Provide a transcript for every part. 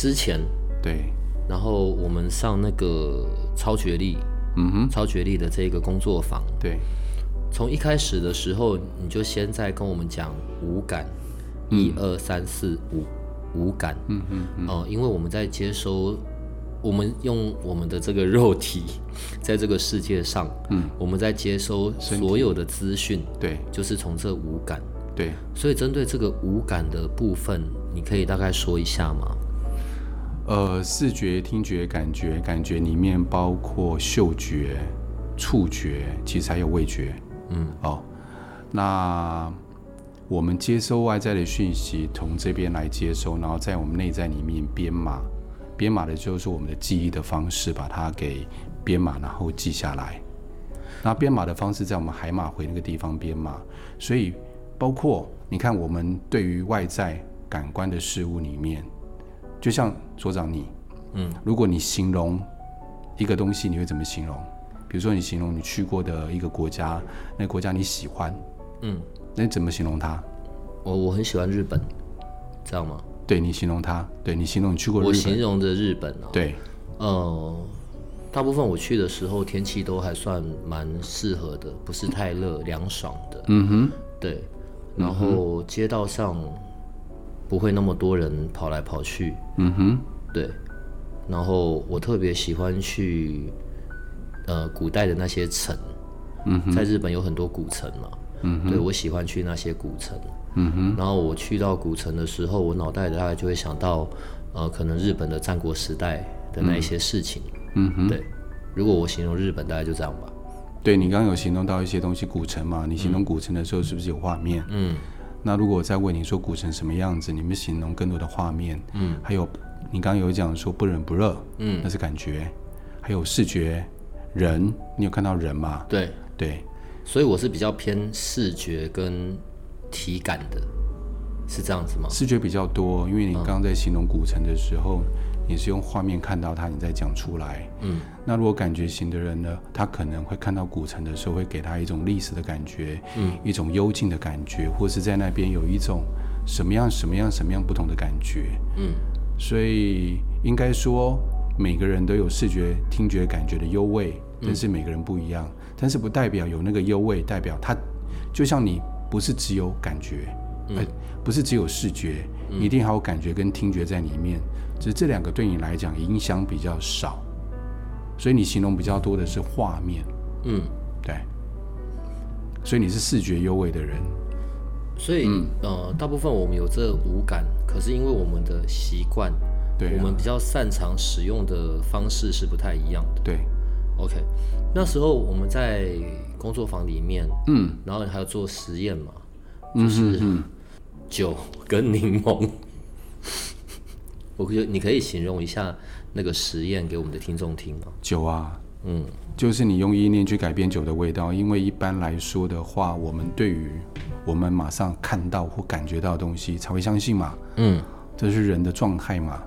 之前，对，然后我们上那个超觉力，嗯哼，超觉力的这个工作坊，对，从一开始的时候，你就先在跟我们讲五感，一二三四五五感，嗯嗯嗯，哦、因为我们在接收，我们用我们的这个肉体，在这个世界上，嗯，我们在接收所有的资讯，对。就是从这五感。对，所以针对这个五感的部分，你可以大概说一下吗？呃，视觉、听觉、感觉，感觉里面包括嗅觉、触觉，其实还有味觉。嗯，哦，那我们接收外在的讯息，从这边来接收，然后在我们内在里面编码，编码的就是我们的记忆的方式，把它给编码，然后记下来。那编码的方式在我们海马回那个地方编码，所以包括你看，我们对于外在感官的事物里面，就像所长你，嗯，如果你形容一个东西，你会怎么形容？比如说你形容你去过的一个国家，那个国家你喜欢，嗯，那你怎么形容它？我我很喜欢日本，这样吗？对你形容它，对你形容你去过日我，形容的日本哦，对，呃，大部分我去的时候天气都还算蛮适合的，不是太热，凉爽的，嗯哼，对。然后街道上不会那么多人跑来跑去，嗯哼，对。然后我特别喜欢去呃古代的那些城，嗯哼，在日本有很多古城嘛，嗯哼，对我喜欢去那些古城。嗯哼，然后我去到古城的时候，我脑袋大概就会想到，呃，可能日本的战国时代的那一些事情。嗯哼，对，如果我形容日本，大概就这样吧。对你刚刚有形容到一些东西，古城嘛，你形容古城的时候是不是有画面？嗯那如果我再问你说古城什么样子，你们形容更多的画面，嗯。还有你刚刚有讲说不冷不热，嗯。那，是感觉，还有视觉，人，你有看到人吗？对，对，所以我是比较偏视觉跟体感的，是这样子吗？视觉比较多，因为你刚刚在形容古城的时候，你是用画面看到它，你再讲出来。嗯那如果感觉型的人呢，他可能会看到古城的时候，会给他一种历史的感觉，嗯，一种幽静的感觉，或是在那边有一种什么样什么样什么样不同的感觉。嗯所以应该说，每个人都有视觉、听觉、感觉的优位，但是每个人不一样。但是不代表有那个优位，代表他就像你不是只有感觉，呃，不是只有视觉，一定还有感觉跟听觉在里面。只是这两个对你来讲影响比较少，所以你形容比较多的是画面，嗯，对。所以你是视觉优位的人，所以、呃，大部分我们有这五感，可是因为我们的习惯，对啊。我们比较擅长使用的方式是不太一样的。对，OK，那时候我们在工作坊里面，嗯，然后还有做实验嘛，嗯就是酒跟柠檬。我觉得你可以形容一下那个实验给我们的听众听吗？酒啊，嗯就是你用意念去改变酒的味道，因为一般来说的话，我们对于我们马上看到或感觉到的东西才会相信嘛，嗯这是人的状态嘛。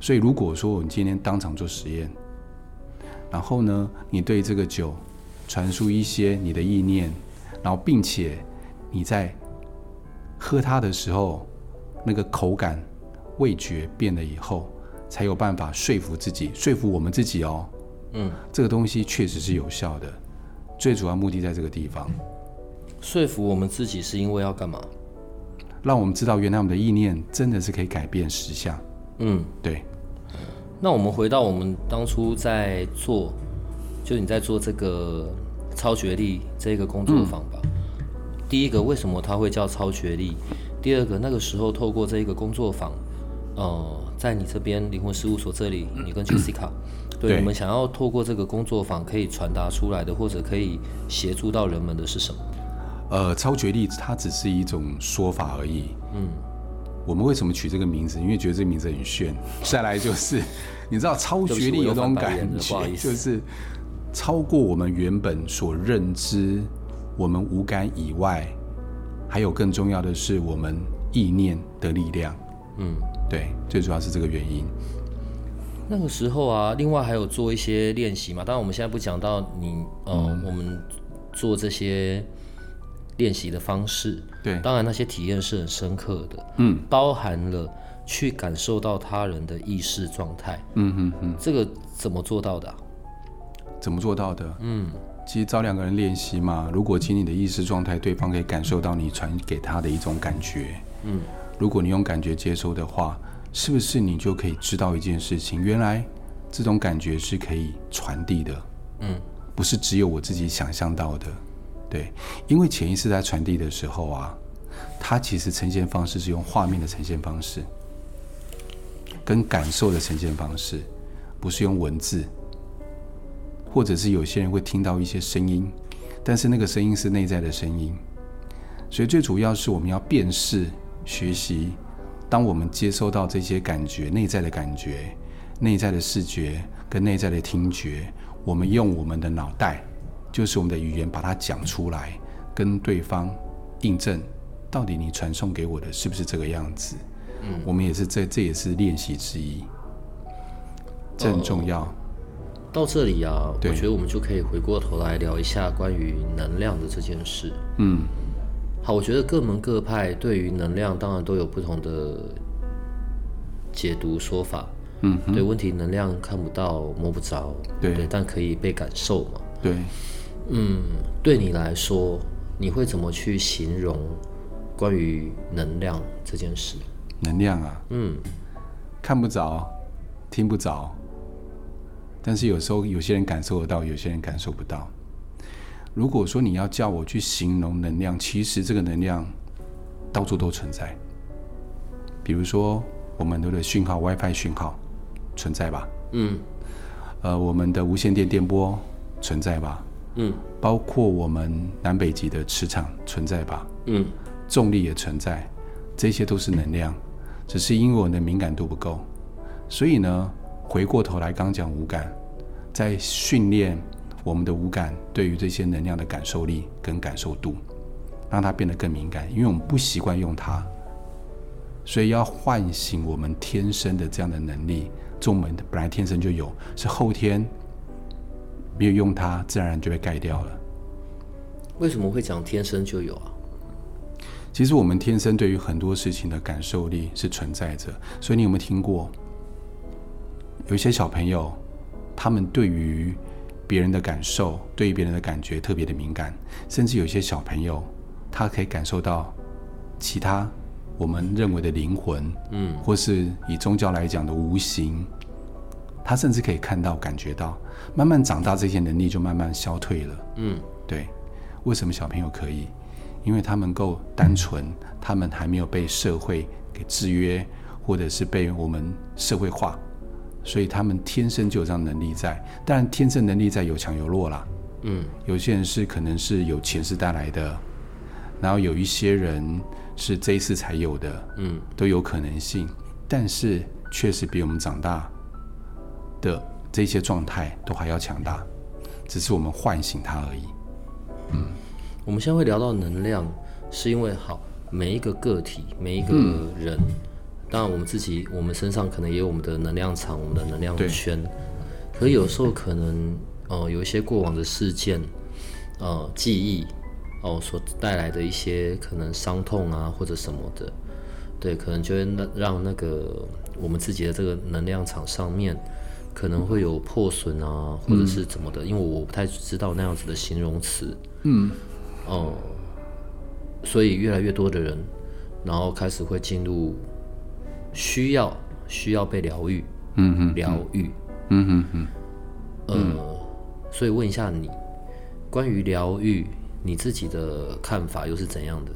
所以如果说我们今天当场做实验，然后呢，你对这个酒传输一些你的意念，然后并且你在喝它的时候，那个口感、味觉变了以后，才有办法说服自己，说服我们自己哦。嗯，这个东西确实是有效的，最主要目的在这个地方，说服我们自己是因为要干嘛？让我们知道原来我们的意念真的是可以改变实相。嗯，对，那我们回到我们当初在做，就你在做这个超学历这个工作坊吧。第一个，为什么它会叫超学历？第二个，那个时候透过这一个工作坊，呃，在你这边灵魂事务所这里，你跟 Jessica，对对你们想要透过这个工作坊可以传达出来的，或者可以协助到人们的是什么？呃，超觉力它只是一种说法而已。嗯我们为什么取这个名字？因为觉得这个名字很炫。再来就是，你知道超觉力有种感觉，就是超过我们原本所认知，我们五感以外，还有更重要的是我们意念的力量。嗯，对，最主要是这个原因。那个时候啊，另外还有做一些练习嘛。当然，我们现在不讲到你，呃，我们做这些练习的方式。对，当然那些体验是很深刻的。嗯，包含了去感受到他人的意识状态。嗯嗯嗯，这个怎么做到的？怎么做到的？嗯，其实找两个人练习嘛。如果经你的意识状态，对方可以感受到你传给他的一种感觉。嗯，如果你用感觉接收的话。是不是你就可以知道一件事情？原来这种感觉是可以传递的，嗯，不是只有我自己想象到的，对，因为潜意识在传递的时候啊，它其实呈现方式是用画面的呈现方式，跟感受的呈现方式，不是用文字，或者是有些人会听到一些声音，但是那个声音是内在的声音，所以最主要是我们要辨识学习。当我们接收到这些感觉、内在的感觉、内在的视觉跟内在的听觉，我们用我们的脑袋，就是我们的语言，把它讲出来，跟对方印证，到底你传送给我的是不是这个样子？嗯，我们也是这，这也是练习之一，这很重要。到这里啊，我觉得我们就可以回过头来聊一下关于能量的这件事。嗯。好，我觉得各门各派对于能量当然都有不同的解读说法。嗯，对，问题能量看不到摸不着，对，但可以被感受嘛。对，嗯，对你来说，你会怎么去形容关于能量这件事？能量啊，嗯，看不着，听不着，但是有时候有些人感受得到，有些人感受不到。如果说你要叫我去形容能量，其实这个能量到处都存在。比如说，我们的讯号 WiFi 讯号存在吧？嗯。呃，我们的无线电电波存在吧？嗯。包括我们南北极的磁场存在吧？嗯。重力也存在，这些都是能量，只是因为我们的敏感度不够。所以呢，回过头来刚讲无感，在训练。我们的五感对于这些能量的感受力跟感受度，让它变得更敏感，因为我们不习惯用它，所以要唤醒我们天生的这样的能力。中门本来天生就有，是后天没有用它，自然而然就被盖掉了。为什么会讲天生就有啊？其实我们天生对于很多事情的感受力是存在着，所以你有没有听过？有一些小朋友，他们对于别人的感受，对于别人的感觉特别的敏感，甚至有些小朋友，他可以感受到其他我们认为的灵魂，嗯，或是以宗教来讲的无形，他甚至可以看到、感觉到。慢慢长大，这些能力就慢慢消退了。嗯，对。为什么小朋友可以？因为他们够单纯，他们还没有被社会给制约，或者是被我们社会化。所以他们天生就有这样能力在，当然天生能力在有强有弱啦。嗯，有些人是可能是有前世带来的，然后有一些人是这一次才有的，嗯，都有可能性。但是确实比我们长大的这些状态都还要强大，只是我们唤醒它而已。嗯，我们现在会聊到能量，是因为好每一个个体，每一个人。当然，我们自己，我们身上可能也有我们的能量场，我们的能量圈。可有时候可能，呃，有一些过往的事件，呃，记忆，哦，所带来的一些可能伤痛啊，或者什么的，对，可能就会那让那个我们自己的这个能量场上面可能会有破损啊，或者是怎么的，因为我不太知道那样子的形容词。嗯。哦。所以越来越多的人，然后开始会进入。需要需要被疗愈，嗯嗯，疗愈，嗯嗯嗯，呃，所以问一下你，关于疗愈，你自己的看法又是怎样的？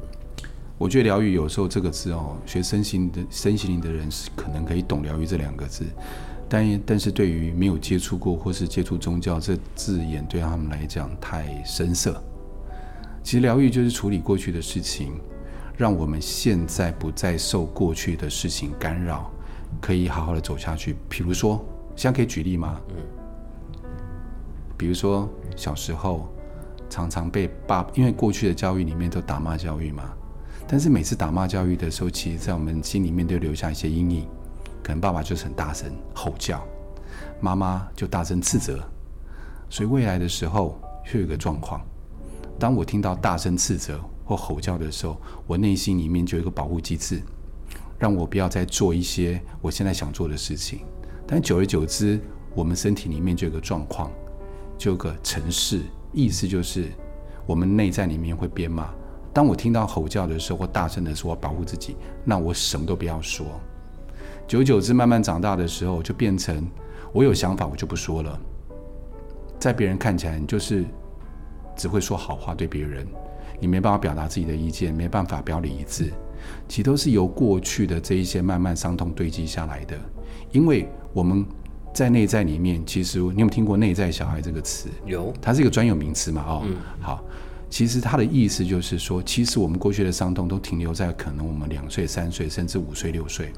我觉得疗愈有时候这个字哦，学身心的身心灵的人是可能可以懂疗愈这两个字，但但是对于没有接触过或是接触宗教这字眼，对他们来讲太深涩。其实疗愈就是处理过去的事情。让我们现在不再受过去的事情干扰，可以好好的走下去。比如说，现在可以举例吗？嗯。比如说小时候常常被爸，因为过去的教育里面都打骂教育嘛，但是每次打骂教育的时候，其实在我们心里面都留下一些阴影。可能爸爸就是很大声吼叫，妈妈就大声斥责，所以未来的时候会有一个状况：当我听到大声斥责或吼叫的时候，我内心里面就有一个保护机制，让我不要再做一些我现在想做的事情。但久而久之，我们身体里面就有个状况。就有个城市，意思就是我们内在里面会编码。当我听到吼叫的时候或大声的时候，保护自己，那我什么都不要说。久而久之，慢慢长大的时候，就变成我有想法我就不说了。在别人看起来，你就是只会说好话对别人，你没办法表达自己的意见，没办法表里一致。其实都是由过去的这一些慢慢伤痛堆积下来的，因为我们。在内在里面，其实你有听过“内在小孩”这个词？有，它是一个专有名词嘛？哦，好，其实它的意思就是说，其实我们过去的伤痛都停留在可能我们两岁、三岁，甚至五岁、六岁。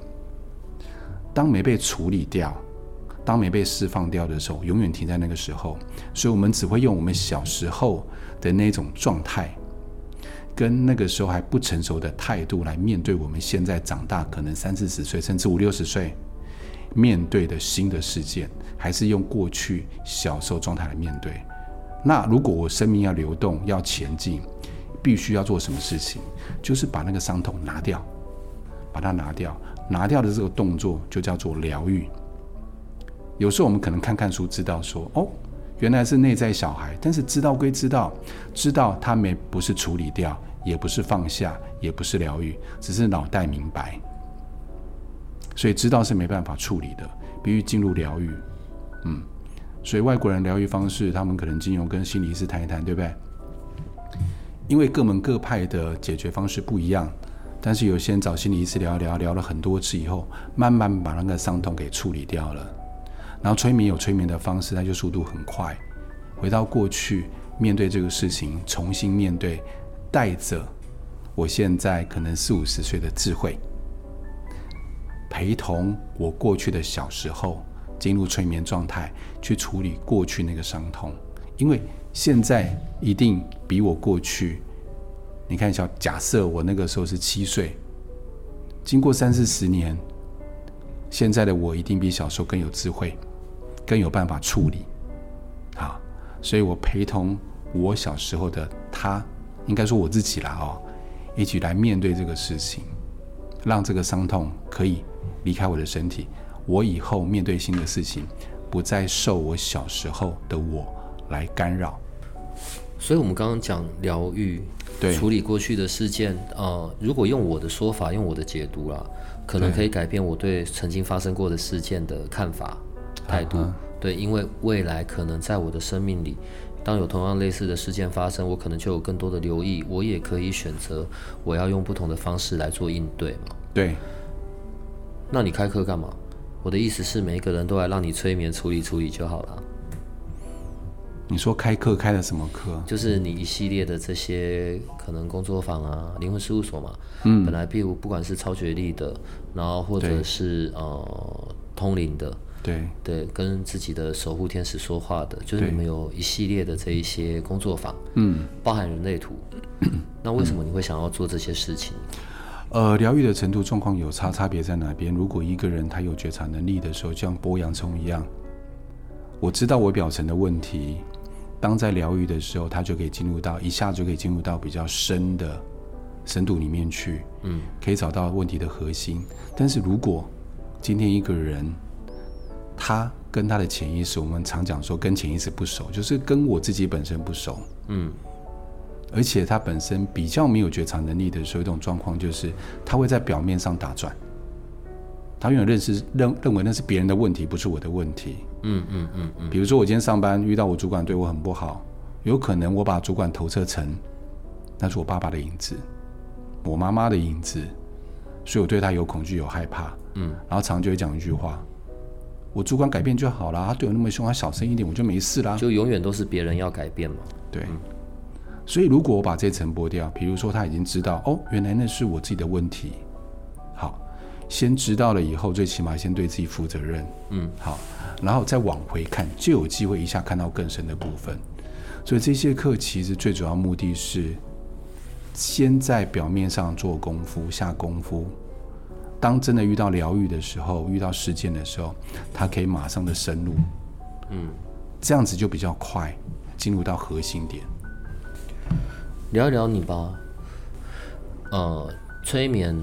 当没被处理掉，当没被释放掉的时候，永远停在那个时候。所以，我们只会用我们小时候的那种状态，跟那个时候还不成熟的态度来面对我们现在长大，可能三四十岁，甚至五六十岁。面对的新的事件，还是用过去小时候状态来面对。那如果我生命要流动、要前进，必须要做什么事情？就是把那个伤痛拿掉，把它拿掉。拿掉的这个动作就叫做疗愈。有时候我们可能看看书，知道说哦，原来是内在小孩，但是知道归知道，知道他没不是处理掉，也不是放下，也不是疗愈，只是脑袋明白。所以知道是没办法处理的，必须进入疗愈。嗯，所以外国人疗愈方式，他们可能经由跟心理师谈一谈，对不对？因为各门各派的解决方式不一样，但是有些人找心理医师聊一聊，聊了很多次以后，慢慢把那个伤痛给处理掉了。然后催眠有催眠的方式，它就速度很快，回到过去面对这个事情，重新面对，带着我现在可能四五十岁的智慧。陪同我过去的小时候进入催眠状态，去处理过去那个伤痛，因为现在一定比我过去，你看一下，假设我那个时候是七岁，经过三四十年，现在的我一定比小时候更有智慧，更有办法处理，啊，所以我陪同我小时候的他，应该说我自己啦哦，一起来面对这个事情，让这个伤痛可以。离开我的身体，我以后面对新的事情，不再受我小时候的我来干扰。所以，我们刚刚讲疗愈，对，处理过去的事件，呃，如果用我的说法，用我的解读啦，可能可以改变我对曾经发生过的事件的看法、态度。对，因为未来可能在我的生命里，当有同样类似的事件发生，我可能就有更多的留意，我也可以选择我要用不同的方式来做应对嘛。对。那你开课干嘛？我的意思是，每一个人都来让你催眠处理处理就好了。你说开课开了什么课？就是你一系列的这些可能工作坊啊，灵魂事务所嘛。嗯。本来，譬如不管是超觉力的，然后或者是呃通灵的，对对，跟自己的守护天使说话的，就是你们有一系列的这一些工作坊，嗯，包含人类图。那为什么你会想要做这些事情？呃，疗愈的程度状况有差，差别在哪边？如果一个人他有觉察能力的时候，就像剥洋葱一样，我知道我表层的问题，当在疗愈的时候，他就可以进入到一下就可以进入到比较深的深度里面去，嗯，可以找到问题的核心。但是如果今天一个人他跟他的潜意识，我们常讲说跟潜意识不熟，就是跟我自己本身不熟，嗯。而且他本身比较没有觉察能力的时候，一种状况就是他会在表面上打转，他永远认识认认为那是别人的问题，不是我的问题。嗯嗯嗯嗯。比如说我今天上班遇到我主管对我很不好，有可能我把主管投射成那是我爸爸的影子，我妈妈的影子，所以我对他有恐惧有害怕。嗯。然后常常就会讲一句话：我主管改变就好了，他对我那么凶，他小声一点我就没事啦。就永远都是别人要改变嘛。对。所以如果我把这层剥掉，比如说他已经知道哦，原来那是我自己的问题。好，先知道了以后，最起码先对自己负责任。嗯，好，然后再往回看，就有机会一下看到更深的部分。所以这些课其实最主要目的是，先在表面上做功夫，下功夫。当真的遇到疗愈的时候，遇到事件的时候，他可以马上的深入。嗯，这样子就比较快进入到核心点。聊一聊你吧，呃，催眠，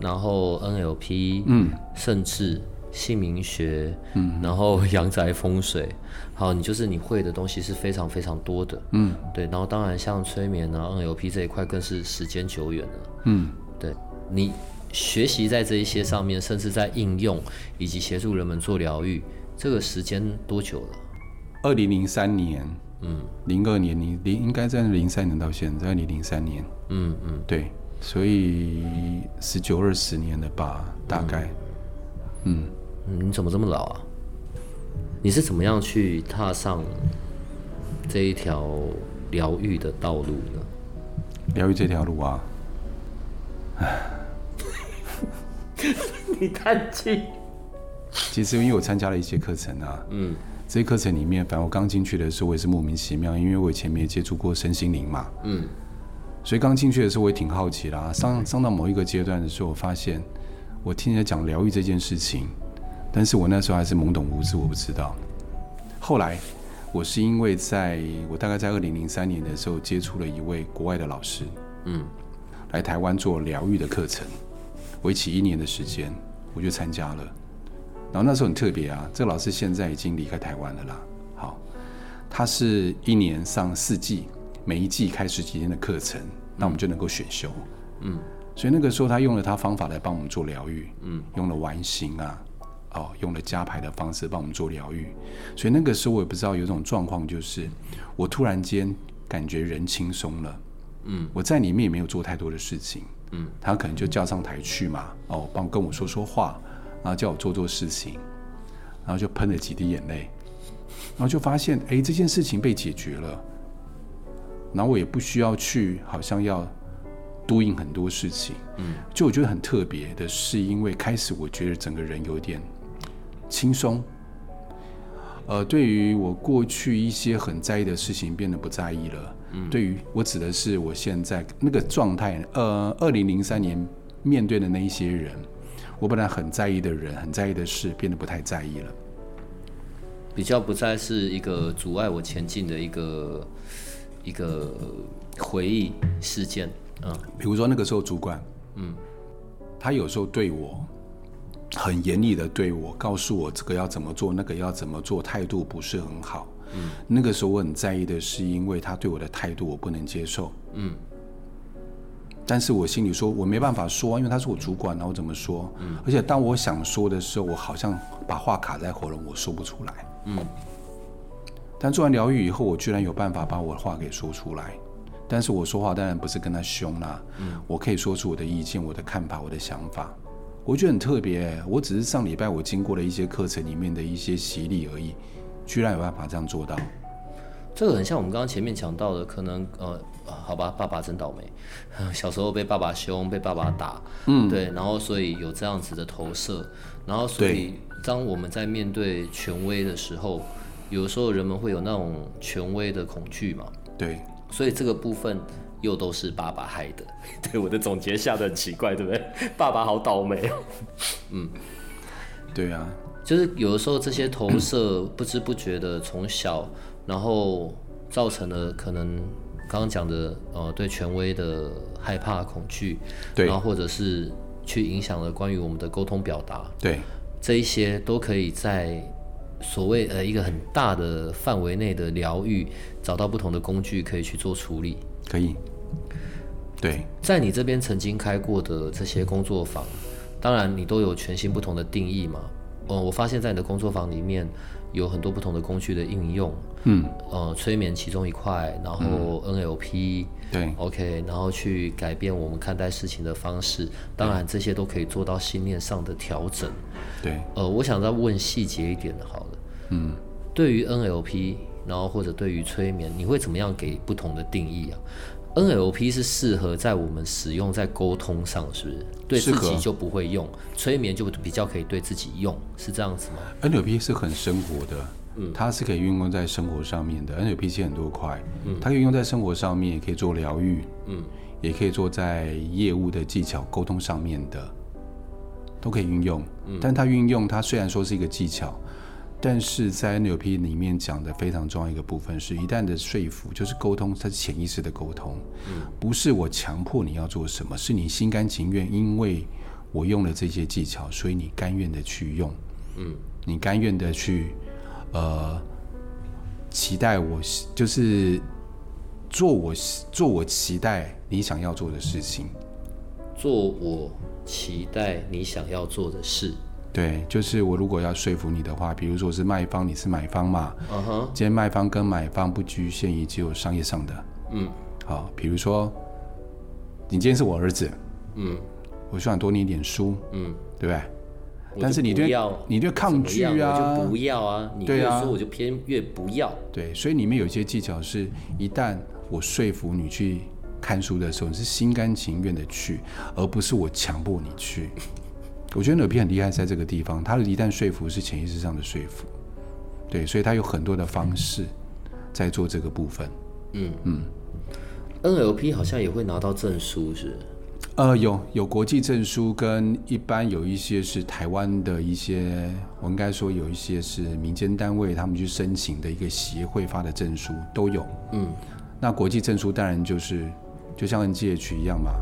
然后 NLP，嗯，甚至姓名学，嗯，然后 阳宅风水，好，你就是你会的东西是非常非常多的，嗯，对，然后当然像催眠啊 NLP 这一块更是时间久远了，嗯，对你学习在这一些上面，甚至在应用以及协助人们做疗愈，这个时间多久了？二零零三年，嗯。零二年，零零应该在零三年到现在，二零零三年，嗯嗯，对，所以十九二十年了吧，大概，嗯，嗯，你怎么这么老啊？你是怎么样去踏上这一条疗愈的道路呢？疗愈这条路啊，你叹气。其实因为我参加了一些课程啊，嗯这些课程里面，反正我刚进去的时候，我也是莫名其妙，因为我以前没有接触过身心灵嘛，嗯所以刚进去的时候我也挺好奇啦。上上到某一个阶段的时候，我发现我听人家讲疗愈这件事情，但是我那时候还是懵懂无知，我不知道。后来我是因为在我大概在二零零三年的时候接触了一位国外的老师，嗯来台湾做疗愈的课程，为期一年的时间，我就参加了。然后那时候很特别啊，这个老师现在已经离开台湾了啦。好，他是一年上四季，每一季开十几天的课程，那我们就能够选修。嗯所以那个时候他用了他方法来帮我们做疗愈，嗯用了完形啊，哦，用了加牌的方式帮我们做疗愈。所以那个时候我也不知道有一种状况，就是我突然间感觉人轻松了。嗯我在里面也没有做太多的事情，嗯，他可能就叫上台去嘛，哦，帮跟我说说话，然后叫我做做事情，然后就喷了几滴眼泪，然后就发现，哎，这件事情被解决了，然后我也不需要去，好像要 doing 很多事情，嗯，就我觉得很特别的是，因为开始我觉得整个人有点轻松，呃，对于我过去一些很在意的事情变得不在意了。嗯，对于我指的是我现在那个状态，呃，二零零三年面对的那一些人，我本来很在意的人、很在意的事，变得不太在意了。比较不再是一个阻碍我前进的一个一个回忆事件。嗯比如说那个时候主管，嗯他有时候对我很严厉的对我，告诉我这个要怎么做，那个要怎么做，态度不是很好。嗯那个时候我很在意的是，因为他对我的态度我不能接受。嗯但是我心里说，我没办法说，因为他是我主管，那我怎么说？嗯，而且当我想说的时候，我好像把话卡在喉咙，我说不出来。嗯但做完疗愈以后，我居然有办法把我的话给说出来。但是我说话当然不是跟他凶啦、嗯我可以说出我的意见、我的看法、我的想法。我觉得很特别，我只是上礼拜我经过了一些课程里面的一些洗礼而已，居然有办法这样做到。这个很像我们刚刚前面讲到的，可能呃，好吧，爸爸真倒霉，小时候被爸爸凶，被爸爸打，嗯，对，然后所以有这样子的投射，然后所以当我们在面对权威的时候，有时候人们会有那种权威的恐惧嘛，对，所以这个部分又都是爸爸害的。对，我的总结下的很奇怪，对不对？爸爸好倒霉嗯。对啊，就是有的时候这些投射不知不觉的从小，然后造成了可能刚刚讲的呃对权威的害怕恐惧，对然后或者是去影响了关于我们的沟通表达，对，这一些都可以在所谓呃一个很大的范围内的疗愈，找到不同的工具可以去做处理。可以。对，在你这边曾经开过的这些工作坊，当然你都有全新不同的定义嘛。呃，我发现在你的工作坊里面有很多不同的工具的应用，嗯，呃，催眠其中一块，然后 NLP，、对，OK，然后去改变我们看待事情的方式。当然，这些都可以做到信念上的调整。对，呃，我想再问细节一点的，好了，嗯，对于 NLP，然后或者对于催眠，你会怎么样给不同的定义啊？NLP 是适合在我们使用在沟通上，是不是？对自己就不会用，催眠就比较可以对自己用，是这样子吗？NLP 是很生活的，嗯，它是可以运用在生活上面的。NLP 其实很多块，嗯，它可以用在生活上面，也可以做疗愈，嗯，也可以做在业务的技巧沟通上面的，都可以运用。但它运用它虽然说是一个技巧，但是在 NLP 里面讲的非常重要一个部分是，一旦的说服就是沟通，它是潜意识的沟通，不是我强迫你要做什么，是你心甘情愿，因为我用了这些技巧，所以你甘愿的去用，嗯，你甘愿的去，呃，期待我就是做我做我期待你想要做的事情，做我期待你想要做的事。对，就是我如果要说服你的话，比如说我是卖方，你是买方嘛，嗯哼，今天卖方跟买方不局限于只有商业上的，嗯。好，比如说你今天是我儿子，嗯。我希望多念一点书，嗯，对不对？但是你对你对抗拒啊。我就不要啊。你越对啊。说我就偏越不要。对，所以里面有一些技巧是，一旦我说服你去看书的时候，你是心甘情愿的去，而不是我强迫你去。我觉得 NLP 很厉害，在这个地方，他的一旦说服是潜意识上的说服，对，所以他有很多的方式在做这个部分。嗯嗯 NLP 好像也会拿到证书，是？呃，有有国际证书，跟一般有一些是台湾的一些，我应该说有一些是民间单位他们去申请的一个协会发的证书都有。嗯，那国际证书当然就是就像 NGH 一样嘛，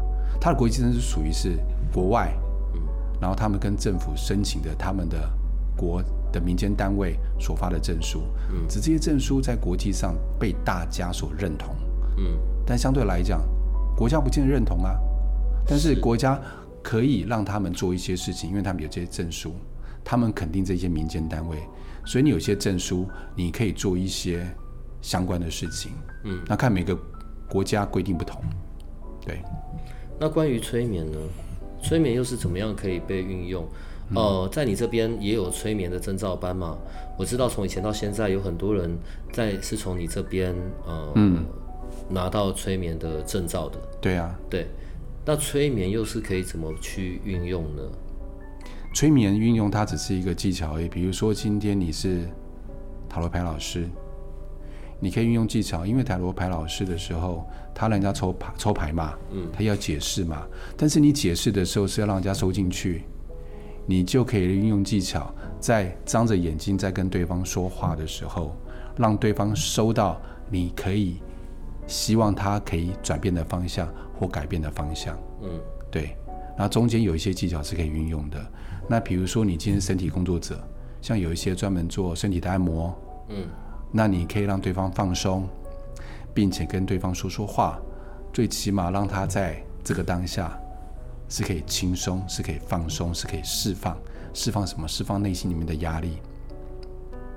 它的国际证书属于是国外，然后他们跟政府申请的他们的国的民间单位所发的证书，嗯，只这些证书在国际上被大家所认同，嗯，但相对来讲，国家不见得认同啊，但是。国家可以让他们做一些事情，因为他们有这些证书，他们肯定这些民间单位，所以你有些证书，你可以做一些相关的事情。嗯，那看每个国家规定不同，对，那关于催眠呢？催眠又是怎么样可以被运用？呃，在你这边也有催眠的证照班嘛？我知道从以前到现在有很多人在是从你这边呃、拿到催眠的证照的。对啊，对，那催眠又是可以怎么去运用呢？催眠运用它只是一个技巧而已。比如说今天你是塔罗牌老师，你可以运用技巧，因为塔罗牌老师的时候，他让人家抽牌抽牌嘛，嗯，他要解释嘛，但是你解释的时候是要让人家收进去，你就可以运用技巧，在张着眼睛在跟对方说话的时候，让对方收到你可以希望他可以转变的方向或改变的方向。嗯，对，然后中间有一些技巧是可以运用的。那比如说你今天身体工作者，像有一些专门做身体的按摩，嗯，那你可以让对方放松，并且跟对方说说话，最起码让他在这个当下是可以轻松，是可以放松，是可以释放，释放什么？释放内心里面的压力。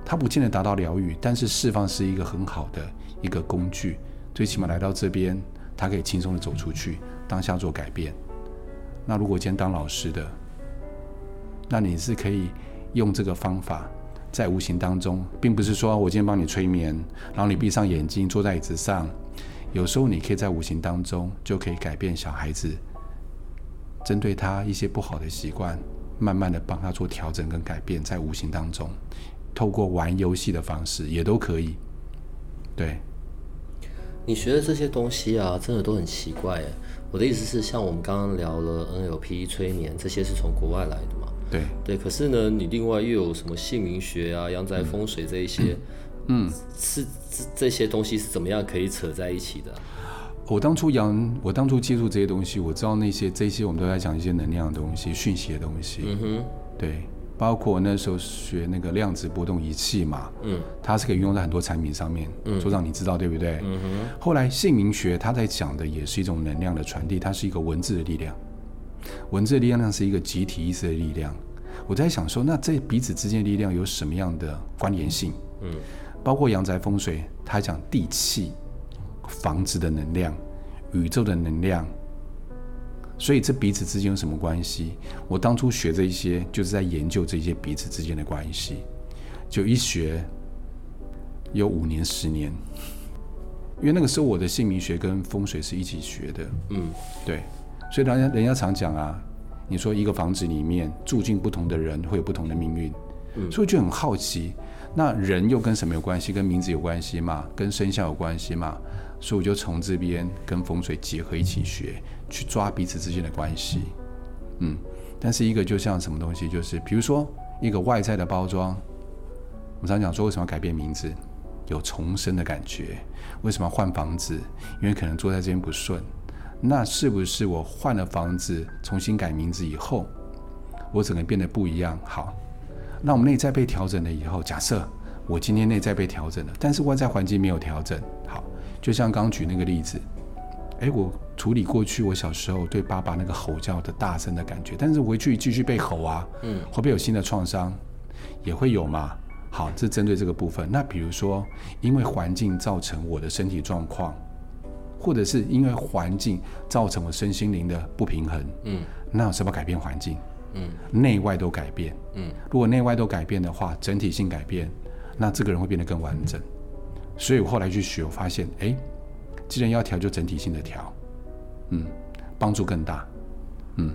他不见得达到疗愈，但是释放是一个很好的一个工具。最起码来到这边，他可以轻松的走出去，当下做改变。那如果今天当老师的，那你是可以用这个方法，在无形当中，并不是说我今天帮你催眠，然后你闭上眼睛坐在椅子上，有时候你可以在无形当中就可以改变小孩子，针对他一些不好的习惯，慢慢的帮他做调整跟改变，在无形当中，透过玩游戏的方式也都可以。对，你学的这些东西啊，真的都很奇怪。我的意思是，像我们刚刚聊了 NLP 催眠，这些是从国外来的嘛？对，对，可是呢，你另外又有什么姓名学啊、阳宅风水这一些，嗯，是这这些东西是怎么样可以扯在一起的啊、我当初养，我当初接触这些东西，我知道那些这些我们都在讲一些能量的东西、讯息的东西。嗯哼，对，包括那时候学那个量子波动仪器嘛，嗯，它是可以运用在很多产品上面。嗯，所长你知道对不对？嗯哼，后来姓名学它在讲的也是一种能量的传递，它是一个文字的力量。文字的力量是一个集体意识的力量。我在想说，那这彼此之间的力量有什么样的关联性？嗯，包括阳宅风水，它讲地气、房子的能量、宇宙的能量，所以这彼此之间有什么关系？我当初学这一些，就是在研究这些彼此之间的关系。就一学，有五年、十年，因为那个时候我的姓名学跟风水是一起学的。嗯，对，所以人家人家常讲啊，你说一个房子里面住进不同的人，会有不同的命运。嗯，所以我就很好奇，那人又跟什么有关系？跟名字有关系吗？跟生肖有关系吗？所以我就从这边跟风水结合一起学，去抓彼此之间的关系。嗯，但是一个就像什么东西，就是比如说一个外在的包装，我们常讲说为什么要改变名字，有重生的感觉。为什么要换房子？因为可能坐在这边不顺。那是不是我换了房子，重新改名字以后，我整个变得不一样？好，那我们内在被调整了以后，假设我今天内在被调整了，但是外在环境没有调整，好，就像刚举那个例子，诶，我处理过去我小时候对爸爸那个吼叫的大声的感觉，但是回去继续被吼啊，嗯，会不会有新的创伤？也会有嘛。好，这针对这个部分。那比如说，因为环境造成我的身体状况，或者是因为环境造成我身心灵的不平衡，嗯，那有什么改变环境？嗯，内外都改变，嗯，如果内外都改变的话，整体性改变，那这个人会变得更完整。所以我后来去学，我发现，哎，既然要调，就整体性的调，嗯，帮助更大，嗯。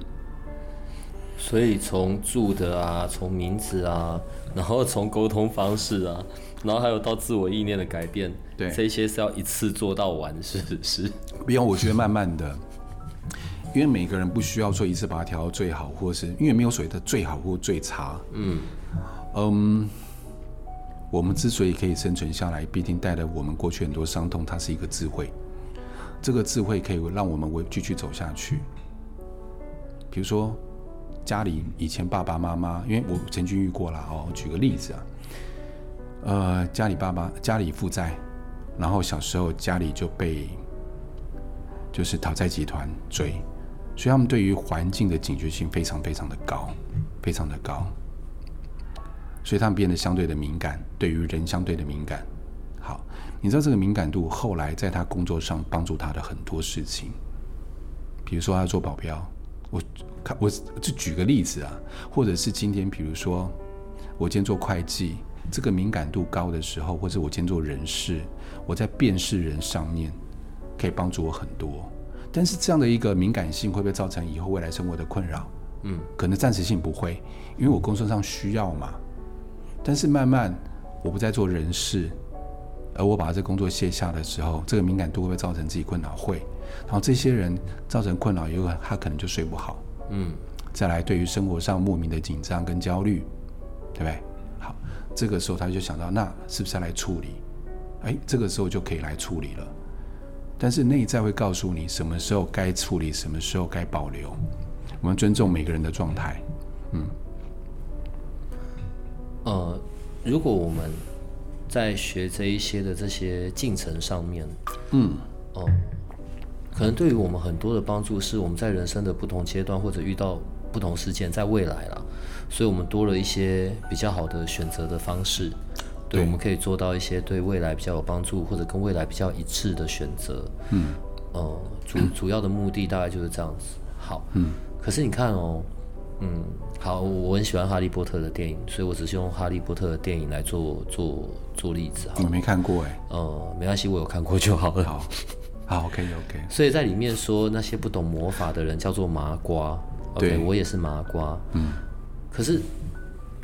所以从住的啊，从名字啊，然后从沟通方式啊，然后还有到自我意念的改变，对，这些是要一次做到完，是是。不用，我觉得慢慢的，因为每个人不需要说一次把它调到最好，或是因为没有所谓的最好或最差。嗯嗯，我们之所以可以生存下来，必定带了我们过去很多伤痛，它是一个智慧。这个智慧可以让我们为继续走下去。比如说。家里以前爸爸妈妈，因为我曾经遇过了哦。举个例子啊，呃，家里爸爸家里负债，然后小时候家里就被就是讨债集团追，所以他们对于环境的警觉性非常非常的高，非常的高，所以他们变得相对的敏感，对于人相对的敏感。好，你知道这个敏感度后来在他工作上帮助他的很多事情，比如说他做保镖。我看，我就举个例子啊，或者是今天，比如说我今天做会计，这个敏感度高的时候，或者我今天做人事，我在辨识人上面可以帮助我很多。但是这样的一个敏感性会不会造成以后未来生活的困扰？嗯，可能暂时性不会，因为我工作上需要嘛。但是慢慢我不再做人事，而我把这工作卸下的时候，这个敏感度会不会造成自己困扰？会。然后这些人造成困扰以后，他可能就睡不好。嗯，再来对于生活上莫名的紧张跟焦虑，对不对？好，这个时候他就想到，那是不是要来处理？哎，这个时候就可以来处理了。但是内在会告诉你什么时候该处理，什么时候该保留。我们尊重每个人的状态。嗯。呃，如果我们在学这一些的这些进程上面，嗯，哦。可能对于我们很多的帮助，是我们在人生的不同阶段或者遇到不同事件，在未来了，所以我们多了一些比较好的选择的方式，对，我们可以做到一些对未来比较有帮助或者跟未来比较一致的选择。嗯，呃，主 主要的目的大概就是这样子。好，嗯，可是你看哦，嗯，好，我很喜欢哈利波特的电影，所以我只是用哈利波特的电影来做做做例子。我没看过哎，呃，没关系，我有看过就好 了。好。好，OK，OK。所以在里面说那些不懂魔法的人叫做麻瓜。OK，我也是麻瓜。嗯。可是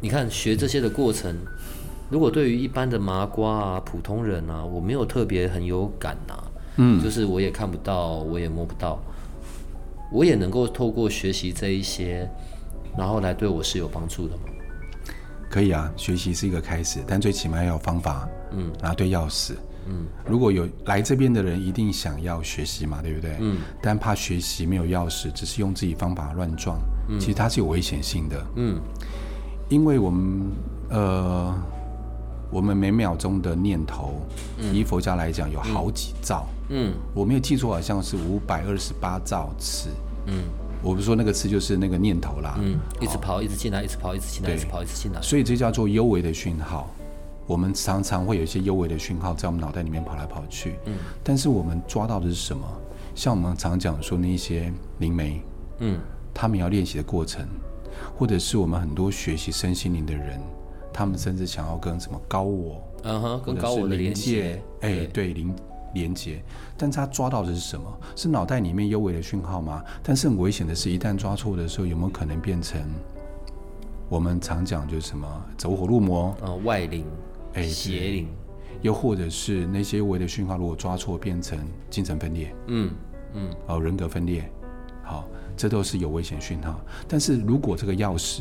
你看学这些的过程，如果对于一般的麻瓜啊、普通人啊，我没有特别很有感呐。嗯。就是我也看不到，我也摸不到，我也能够透过学习这一些，然后来对我是有帮助的吗？可以啊，学习是一个开始，但最起码要有方法。嗯。拿对钥匙。嗯，如果有来这边的人，一定想要学习嘛，对不对？嗯，但怕学习没有钥匙，只是用自己方法乱撞，其实它是有危险性的。嗯，因为我们呃，我们每秒钟的念头，以佛家来讲，有好几兆。嗯，我没有记错，好像是五百二十八兆次。嗯，我不是说那个次就是那个念头啦。嗯，一直跑，一直进来，一直跑，一直进来，一直跑，一直进来。所以这叫做幽微的讯号。我们常常会有一些幽微的讯号在我们脑袋里面跑来跑去，嗯，但是我们抓到的是什么？像我们常讲说那些灵媒，嗯，他们要练习的过程，或者是我们很多学习身心灵的人，他们甚至想要跟什么高我，嗯哼，跟高我的连接，，哎，对，连连接，但是他抓到的是什么？是脑袋里面幽微的讯号吗？但是很危险的是，一旦抓错的时候，有没有可能变成我们常讲就是什么走火入魔？呃，外灵、哎，对。邪灵，又或者是那些幽微的讯号，如果抓错，变成精神分裂，嗯嗯，哦，人格分裂，好，这都是有危险讯号。但是如果这个钥匙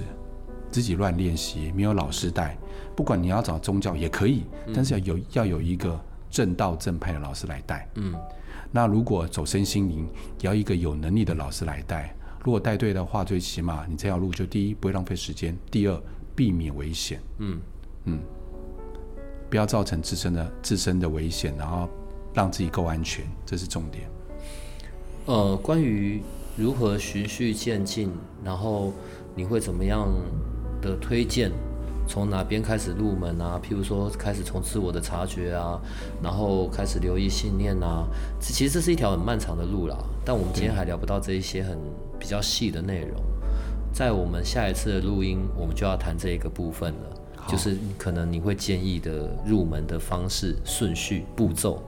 自己乱练习，没有老师带，不管你要找宗教也可以，但是要有要有一个正道正派的老师来带。嗯，那如果走身心灵，也要一个有能力的老师来带。如果带对的话，最起码你这条路就第一不会浪费时间，第二避免危险。嗯嗯，不要造成自身的自身的危险，然后让自己够安全，这是重点。呃，关于如何循序渐进，然后你会怎么样的推荐？从哪边开始入门啊？譬如说，开始从自我的察觉啊，然后开始留意信念啊。其其实这是一条很漫长的路啦。但我们今天还聊不到这一些很比较细的内容。在我们下一次的录音，我们就要谈这一个部分了，就是可能你会建议的入门的方式、顺序、步骤。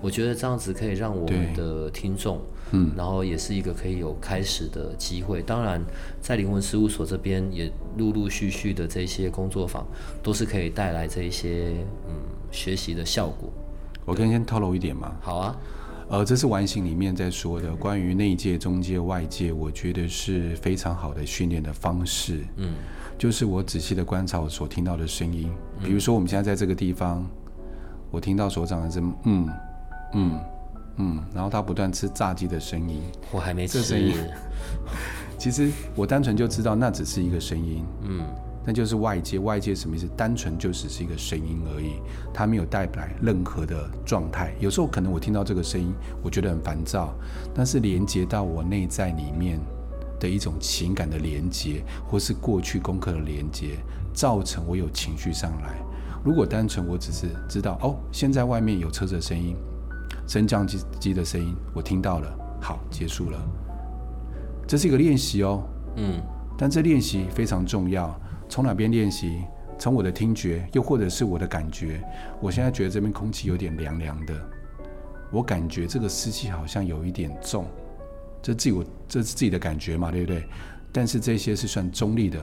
我觉得这样子可以让我们的听众，嗯，然后也是一个可以有开始的机会。当然，在灵魂事务所这边也陆陆续续的这些工作坊，都是可以带来这一些嗯学习的效果。我可以先透露一点吗？好啊，呃，这是完形里面在说的关于内界、中界、外界，我觉得是非常好的训练的方式。嗯，就是我仔细的观察我所听到的声音，比如说我们现在在这个地方，我听到所长的是嗯嗯嗯，然后他不断吃炸鸡的声音。我还没吃这声音，其实我单纯就知道那只是一个声音，嗯那就是外界。外界什么意思？单纯就只是一个声音而已，它没有带来任何的状态。有时候可能我听到这个声音，我觉得很烦躁，但是连接到我内在里面的一种情感的连接，或是过去功课的连接，造成我有情绪上来。如果单纯我只是知道哦，现在外面有车子的声音，升降机机的声音，我听到了，好，结束了。这是一个练习哦，嗯但这练习非常重要。从哪边练习？从我的听觉，又或者是我的感觉。我现在觉得这边空气有点凉凉的，我感觉这个湿气好像有一点重，这自己我这是自己的感觉嘛，对不对？但是这些是算中立的，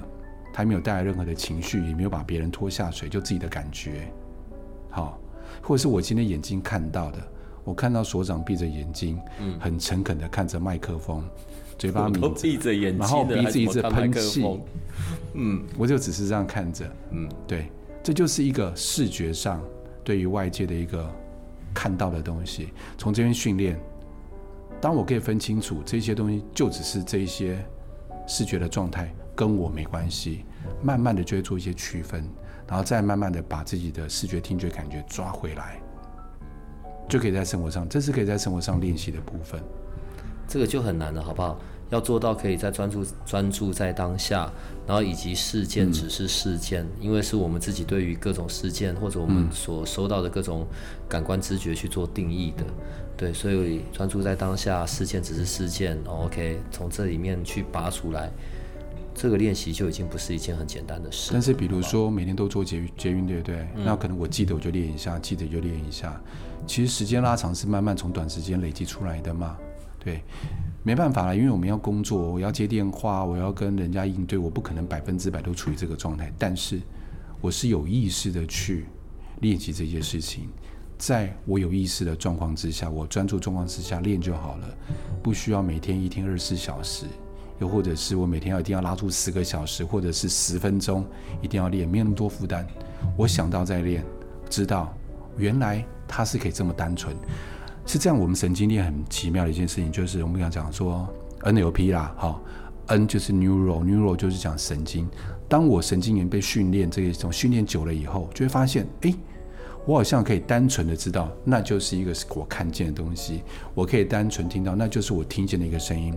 它没有带来任何的情绪，也没有把别人拖下水，就自己的感觉。好，或者是我今天眼睛看到的，我看到所长闭着眼睛，嗯。很诚恳的看着麦克风，嘴巴抿着。闭着眼然后鼻子一直喷气，嗯我就只是这样看着，嗯。对，这就是一个视觉上对于外界的一个看到的东西。从这边训练，当我可以分清楚这些东西就只是这一些视觉的状态，跟我没关系，慢慢的就会做一些区分，然后再慢慢的把自己的视觉、听觉感觉抓回来，就可以在生活上，这是可以在生活上练习的部分。这个就很难了，好不好？要做到可以在专注专注在当下，然后以及事件只是事件，因为是我们自己对于各种事件或者我们所收到的各种感官知觉去做定义的，对，所以专注在当下，事件只是事件、哦、，OK，从这里面去拔出来，这个练习就已经不是一件很简单的事。但是比如说每天都做捷运捷运，对不对？那可能我记得我就练一下，记得就练一下。其实时间拉长是慢慢从短时间累积出来的嘛。对，没办法了，因为我们要工作，我要接电话，我要跟人家应对，我不可能百分之百都处于这个状态。但是我是有意识的去练习这些事情，在我有意识的状况之下，我专注状况之下练就好了，不需要每天一天二十四小时。又或者是我每天要一定要拉出十个小时，或者是十分钟，一定要练，没有那么多负担。我想到再练，知道原来它是可以这么单纯，是这样。我们神经链很奇妙的一件事情，就是我们刚讲说 NLP 啦，好，N 就是 neural，neural 就是讲神经。当我神经元被训练这一种训练久了以后，就会发现，诶，我好像可以单纯的知道，那就是一个我看见的东西；我可以单纯听到，那就是我听见的一个声音。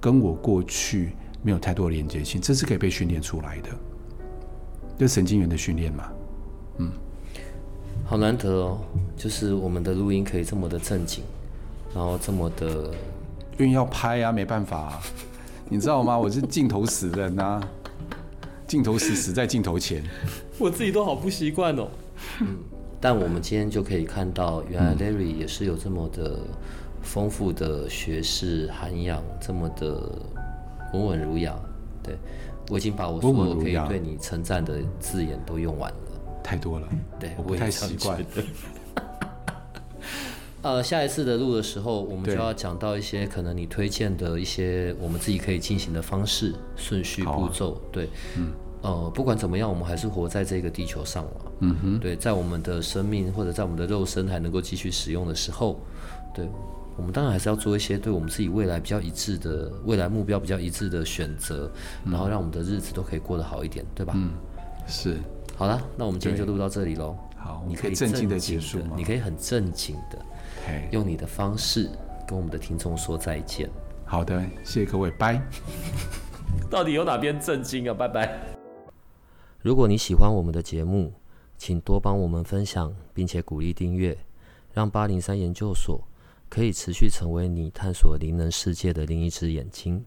跟我过去没有太多的连接性，这是可以被训练出来的，就神经元的训练嘛。嗯，好难得哦，就是我们的录音可以这么的正经，然后这么的因为要拍啊，没办法、啊，你知道吗？我是镜头死人啊，镜头死死在镜头前。我自己都好不习惯哦。嗯，但我们今天就可以看到，原来 Larry 也是有这么的丰富的学识涵养，这么的温文儒雅。对我已经把我所有可以对你称赞的字眼都用完了，太多了。对，我不太习惯。呃，下一次的录的时候，我们就要讲到一些可能你推荐的一些我们自己可以进行的方式、顺序、步骤。对，嗯，呃，不管怎么样，我们还是活在这个地球上了。嗯哼，对，在我们的生命或者在我们的肉身还能够继续使用的时候，对，我们当然还是要做一些对我们自己未来比较一致的未来目标比较一致的选择，然后让我们的日子都可以过得好一点，对吧？嗯，是。好了，那我们今天就录到这里喽。好，你可以正经的结束吗？你可以很正经的。用你的方式跟我们的听众说再见。好的，谢谢各位，拜。到底有哪边震惊啊？拜拜。如果你喜欢我们的节目，请多帮我们分享，并且鼓励订阅，让八零三研究所可以持续成为你探索灵能世界的另一只眼睛。